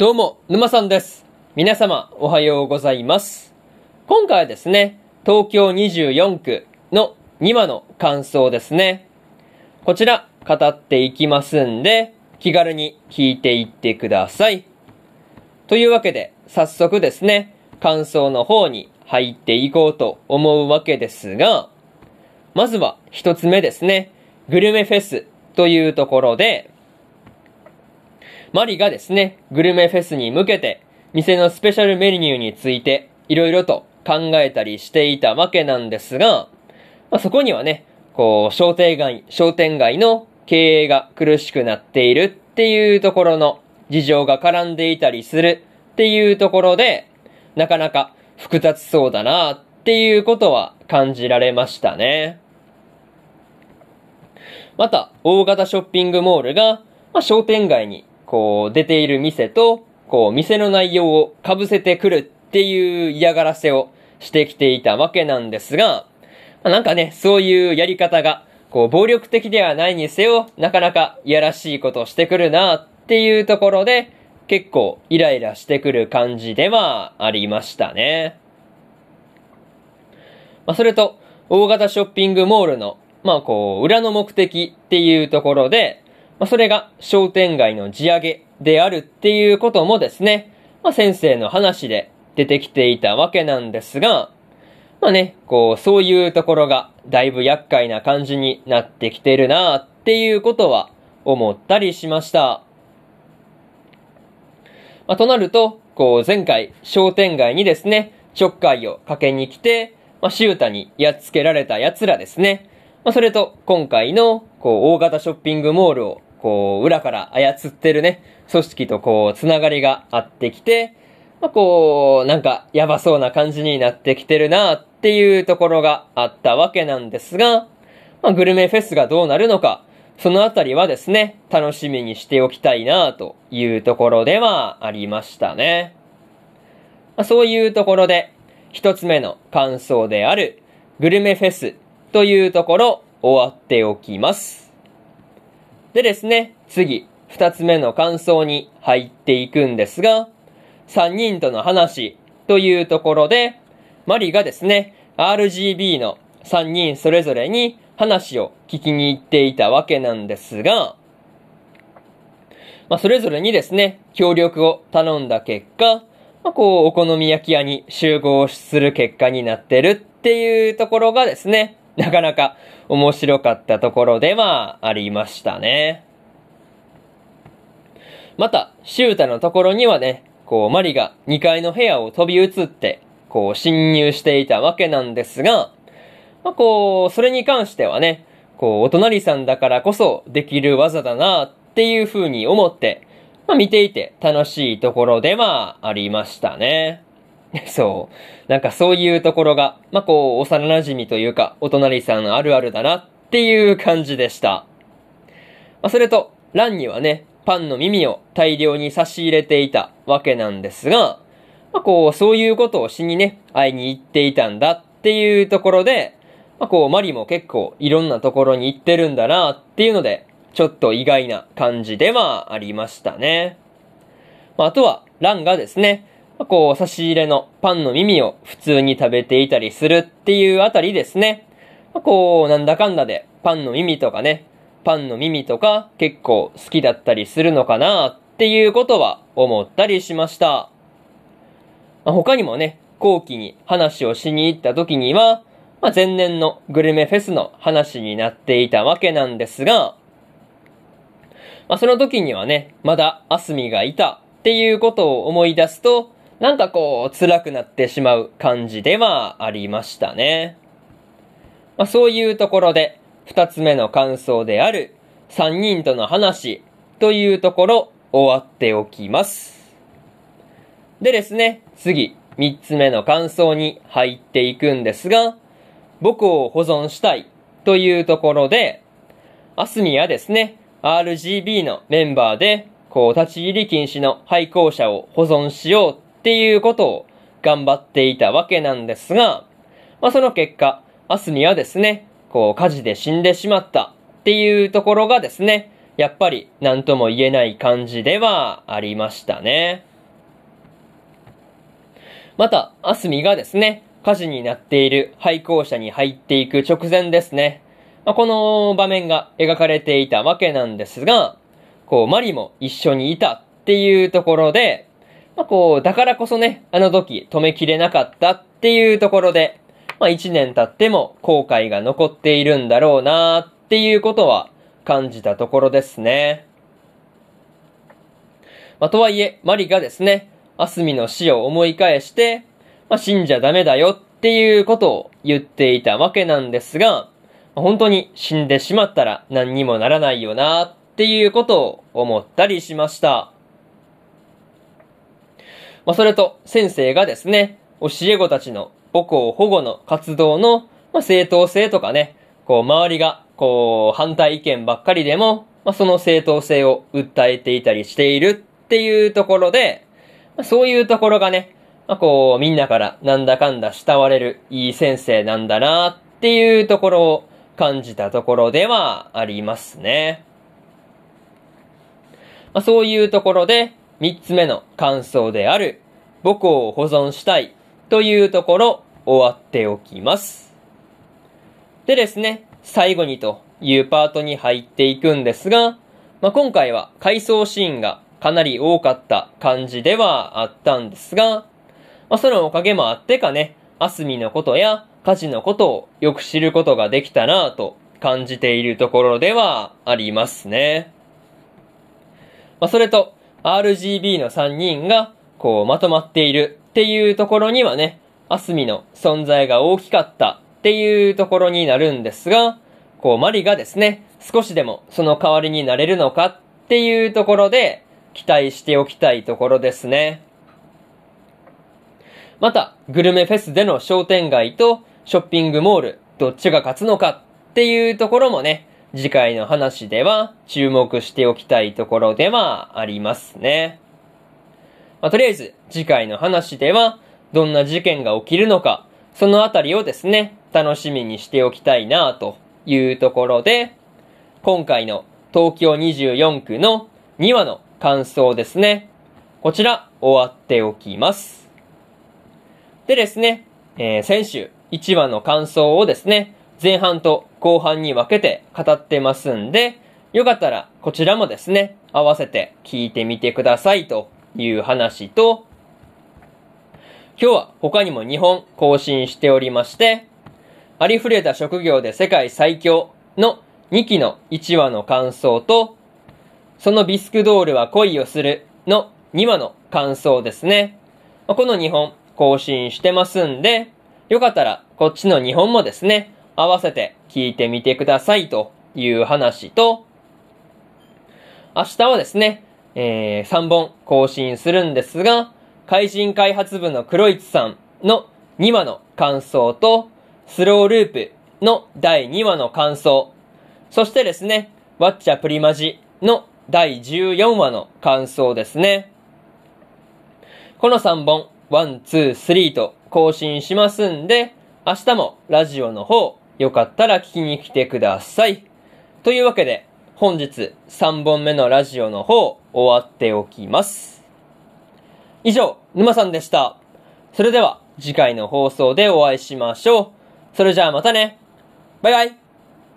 どうも、沼さんです。皆様、おはようございます。今回はですね、東京24区の2話の感想ですね。こちら、語っていきますんで、気軽に聞いていってください。というわけで、早速ですね、感想の方に入っていこうと思うわけですが、まずは一つ目ですね、グルメフェスというところで、マリがですね、グルメフェスに向けて、店のスペシャルメニューについて、いろいろと考えたりしていたわけなんですが、まあ、そこにはね、こう、商店街、商店街の経営が苦しくなっているっていうところの事情が絡んでいたりするっていうところで、なかなか複雑そうだなっていうことは感じられましたね。また、大型ショッピングモールが、まあ、商店街にこう出ている店と、こう店の内容を被せてくるっていう嫌がらせをしてきていたわけなんですが、まなんかね、そういうやり方が、こう暴力的ではないにせよ、なかなかいやらしいことをしてくるなっていうところで、結構イライラしてくる感じではありましたね。まあそれと、大型ショッピングモールの、まあこう、裏の目的っていうところで、まあ、それが商店街の地上げであるっていうこともですね、まあ、先生の話で出てきていたわけなんですが、まあね、こう、そういうところがだいぶ厄介な感じになってきてるなっていうことは思ったりしました。まあ、となると、こう、前回商店街にですね、ちょっかいをかけに来て、まあ、シュータにやっつけられた奴らですね。まあ、それと、今回の、こう、大型ショッピングモールをこう、裏から操ってるね、組織とこう、つながりがあってきて、まあ、こう、なんか、やばそうな感じになってきてるなっていうところがあったわけなんですが、まあ、グルメフェスがどうなるのか、そのあたりはですね、楽しみにしておきたいなというところではありましたね。まあ、そういうところで、一つ目の感想である、グルメフェスというところ、終わっておきます。でですね、次、二つ目の感想に入っていくんですが、三人との話というところで、マリがですね、RGB の三人それぞれに話を聞きに行っていたわけなんですが、まあ、それぞれにですね、協力を頼んだ結果、まあ、こう、お好み焼き屋に集合する結果になってるっていうところがですね、なかなか面白かったところではありましたね。また、シュータのところにはね、こう、マリが2階の部屋を飛び移って、こう、侵入していたわけなんですが、まあ、こう、それに関してはね、こう、お隣さんだからこそできる技だなっていう風に思って、まあ、見ていて楽しいところではありましたね。そう。なんかそういうところが、まあ、こう、幼馴染というか、お隣さんあるあるだなっていう感じでした。まあ、それと、ランにはね、パンの耳を大量に差し入れていたわけなんですが、まあ、こう、そういうことをしにね、会いに行っていたんだっていうところで、まあ、こう、マリも結構いろんなところに行ってるんだなっていうので、ちょっと意外な感じではありましたね。まあ、あとは、ランがですね、こう、差し入れのパンの耳を普通に食べていたりするっていうあたりですね。こう、なんだかんだでパンの耳とかね、パンの耳とか結構好きだったりするのかなっていうことは思ったりしました。ま、他にもね、後期に話をしに行った時には、まあ、前年のグルメフェスの話になっていたわけなんですが、まあ、その時にはね、まだアスミがいたっていうことを思い出すと、なんかこう、辛くなってしまう感じではありましたね。まあ、そういうところで、二つ目の感想である、三人との話というところ、終わっておきます。でですね、次、三つ目の感想に入っていくんですが、僕を保存したいというところで、アスミはですね、RGB のメンバーで、こう、立ち入り禁止の廃校舎を保存しようっていうことを頑張っていたわけなんですが、まあ、その結果、アスミはですね、こう、火事で死んでしまったっていうところがですね、やっぱり何とも言えない感じではありましたね。また、アスミがですね、火事になっている廃校舎に入っていく直前ですね。まあ、この場面が描かれていたわけなんですが、こう、マリも一緒にいたっていうところで、まあ、こう、だからこそね、あの時止めきれなかったっていうところで、まあ、一年経っても後悔が残っているんだろうなっていうことは感じたところですね。まあ、とはいえ、マリがですね、アスミの死を思い返して、まあ、死んじゃダメだよっていうことを言っていたわけなんですが、本当に死んでしまったら何にもならないよなっていうことを思ったりしました。まあ、それと先生がですね、教え子たちの母校保護の活動の、まあ、正当性とかね、こう周りがこう反対意見ばっかりでも、まあ、その正当性を訴えていたりしているっていうところで、まあ、そういうところがね、まあ、こうみんなからなんだかんだ慕われるいい先生なんだなっていうところを感じたところではありますね。まあ、そういうところで、三つ目の感想である、母校を保存したいというところ、終わっておきます。でですね、最後にというパートに入っていくんですが、まあ、今回は回想シーンがかなり多かった感じではあったんですが、まあ、そのおかげもあってかね、アスミのことや家事のことをよく知ることができたなぁと感じているところではありますね。まあ、それと、RGB の3人が、こう、まとまっているっていうところにはね、アスミの存在が大きかったっていうところになるんですが、こう、マリがですね、少しでもその代わりになれるのかっていうところで、期待しておきたいところですね。また、グルメフェスでの商店街とショッピングモール、どっちが勝つのかっていうところもね、次回の話では注目しておきたいところではありますね。まあ、とりあえず、次回の話では、どんな事件が起きるのか、そのあたりをですね、楽しみにしておきたいなというところで、今回の東京24区の2話の感想ですね。こちら、終わっておきます。でですね、えー、先週、1話の感想をですね、前半と後半に分けて語ってますんで、よかったらこちらもですね、合わせて聞いてみてくださいという話と、今日は他にも2本更新しておりまして、ありふれた職業で世界最強の2期の1話の感想と、そのビスクドールは恋をするの2話の感想ですね。この2本更新してますんで、よかったら、こっちの2本もですね、合わせて聞いてみてくださいという話と、明日はですね、えー、3本更新するんですが、怪人開発部の黒市さんの2話の感想と、スローループの第2話の感想、そしてですね、ワッチャプリマジの第14話の感想ですね。この3本、1、2、3と更新しますんで、明日もラジオの方、よかったら聞きに来てください。というわけで、本日3本目のラジオの方、終わっておきます。以上、沼さんでした。それでは、次回の放送でお会いしましょう。それじゃあまたね。バイバイ。